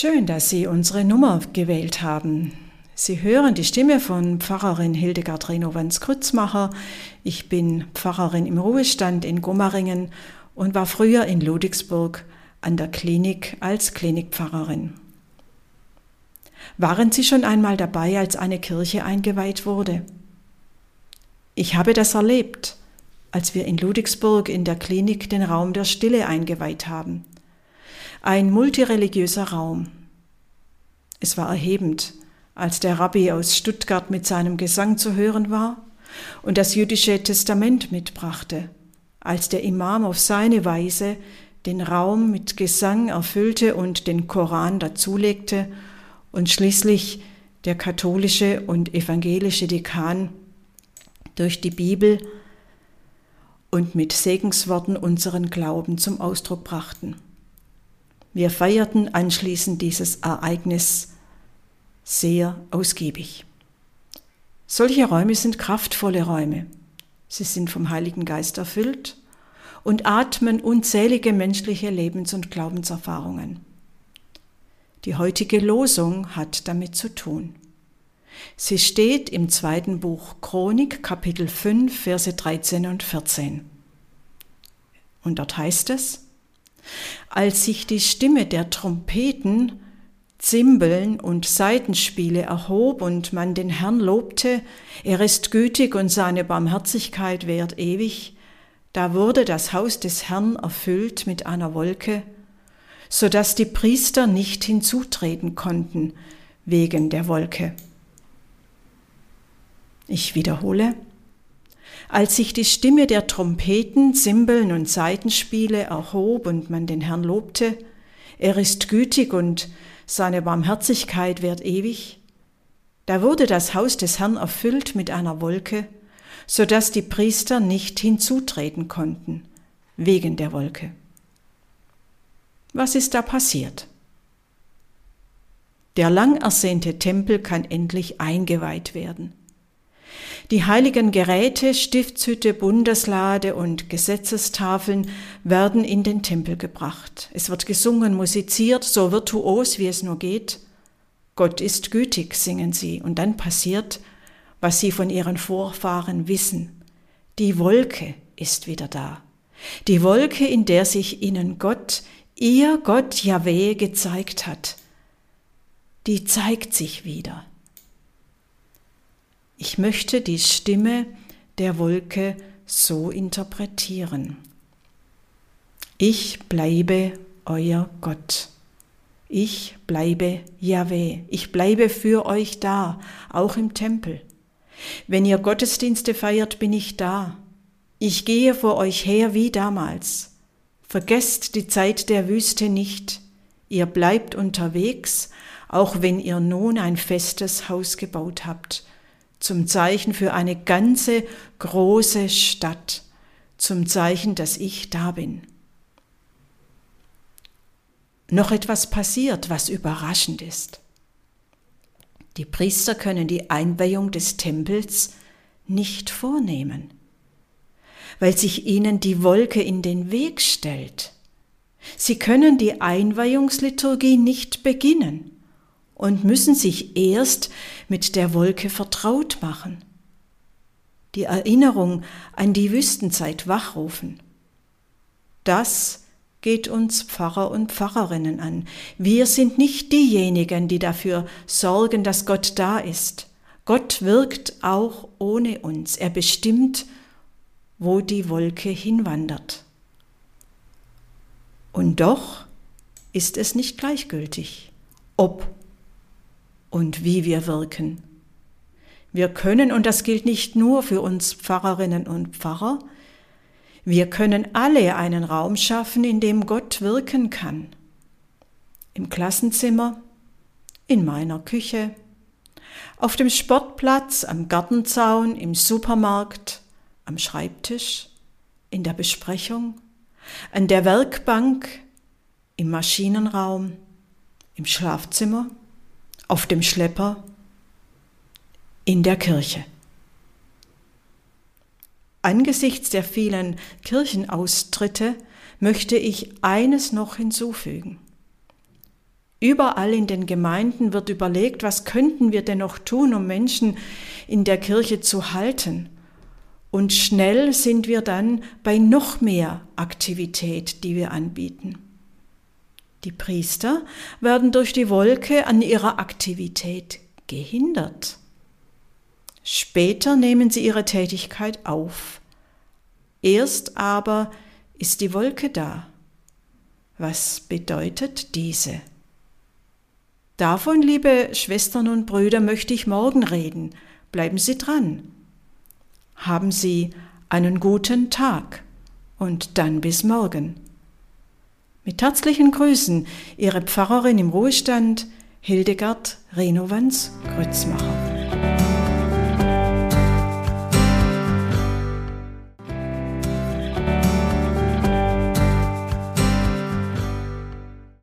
Schön, dass Sie unsere Nummer gewählt haben. Sie hören die Stimme von Pfarrerin Hildegard Renowans-Krützmacher. Ich bin Pfarrerin im Ruhestand in Gummaringen und war früher in Ludwigsburg an der Klinik als Klinikpfarrerin. Waren Sie schon einmal dabei, als eine Kirche eingeweiht wurde? Ich habe das erlebt, als wir in Ludwigsburg in der Klinik den Raum der Stille eingeweiht haben. Ein multireligiöser Raum. Es war erhebend, als der Rabbi aus Stuttgart mit seinem Gesang zu hören war und das jüdische Testament mitbrachte, als der Imam auf seine Weise den Raum mit Gesang erfüllte und den Koran dazulegte und schließlich der katholische und evangelische Dekan durch die Bibel und mit Segensworten unseren Glauben zum Ausdruck brachten. Wir feierten anschließend dieses Ereignis sehr ausgiebig. Solche Räume sind kraftvolle Räume. Sie sind vom Heiligen Geist erfüllt und atmen unzählige menschliche Lebens- und Glaubenserfahrungen. Die heutige Losung hat damit zu tun. Sie steht im zweiten Buch Chronik, Kapitel 5, Verse 13 und 14. Und dort heißt es, als sich die Stimme der Trompeten, Zimbeln und Saitenspiele erhob und man den Herrn lobte, er ist gütig und seine Barmherzigkeit währt ewig, da wurde das Haus des Herrn erfüllt mit einer Wolke, so dass die Priester nicht hinzutreten konnten wegen der Wolke. Ich wiederhole, als sich die Stimme der Trompeten, Zimbeln und Saitenspiele erhob und man den Herrn lobte, er ist gütig und seine Barmherzigkeit währt ewig, da wurde das Haus des Herrn erfüllt mit einer Wolke, so dass die Priester nicht hinzutreten konnten, wegen der Wolke. Was ist da passiert? Der lang ersehnte Tempel kann endlich eingeweiht werden. Die heiligen Geräte, Stiftshütte, Bundeslade und Gesetzestafeln werden in den Tempel gebracht. Es wird gesungen, musiziert, so virtuos wie es nur geht. Gott ist gütig, singen sie. Und dann passiert, was sie von ihren Vorfahren wissen. Die Wolke ist wieder da. Die Wolke, in der sich ihnen Gott, ihr Gott Yahweh gezeigt hat. Die zeigt sich wieder. Ich möchte die Stimme der Wolke so interpretieren. Ich bleibe euer Gott. Ich bleibe Yahweh. Ich bleibe für euch da, auch im Tempel. Wenn ihr Gottesdienste feiert, bin ich da. Ich gehe vor euch her wie damals. Vergesst die Zeit der Wüste nicht. Ihr bleibt unterwegs, auch wenn ihr nun ein festes Haus gebaut habt zum Zeichen für eine ganze große Stadt, zum Zeichen, dass ich da bin. Noch etwas passiert, was überraschend ist. Die Priester können die Einweihung des Tempels nicht vornehmen, weil sich ihnen die Wolke in den Weg stellt. Sie können die Einweihungsliturgie nicht beginnen und müssen sich erst mit der Wolke vertraut machen, die Erinnerung an die Wüstenzeit wachrufen. Das geht uns Pfarrer und Pfarrerinnen an. Wir sind nicht diejenigen, die dafür sorgen, dass Gott da ist. Gott wirkt auch ohne uns. Er bestimmt, wo die Wolke hinwandert. Und doch ist es nicht gleichgültig, ob und wie wir wirken. Wir können, und das gilt nicht nur für uns Pfarrerinnen und Pfarrer, wir können alle einen Raum schaffen, in dem Gott wirken kann. Im Klassenzimmer, in meiner Küche, auf dem Sportplatz, am Gartenzaun, im Supermarkt, am Schreibtisch, in der Besprechung, an der Werkbank, im Maschinenraum, im Schlafzimmer auf dem Schlepper, in der Kirche. Angesichts der vielen Kirchenaustritte möchte ich eines noch hinzufügen. Überall in den Gemeinden wird überlegt, was könnten wir denn noch tun, um Menschen in der Kirche zu halten. Und schnell sind wir dann bei noch mehr Aktivität, die wir anbieten. Die Priester werden durch die Wolke an ihrer Aktivität gehindert. Später nehmen sie ihre Tätigkeit auf. Erst aber ist die Wolke da. Was bedeutet diese? Davon, liebe Schwestern und Brüder, möchte ich morgen reden. Bleiben Sie dran. Haben Sie einen guten Tag und dann bis morgen. Mit herzlichen Grüßen, Ihre Pfarrerin im Ruhestand, Hildegard Renovans Grützmacher.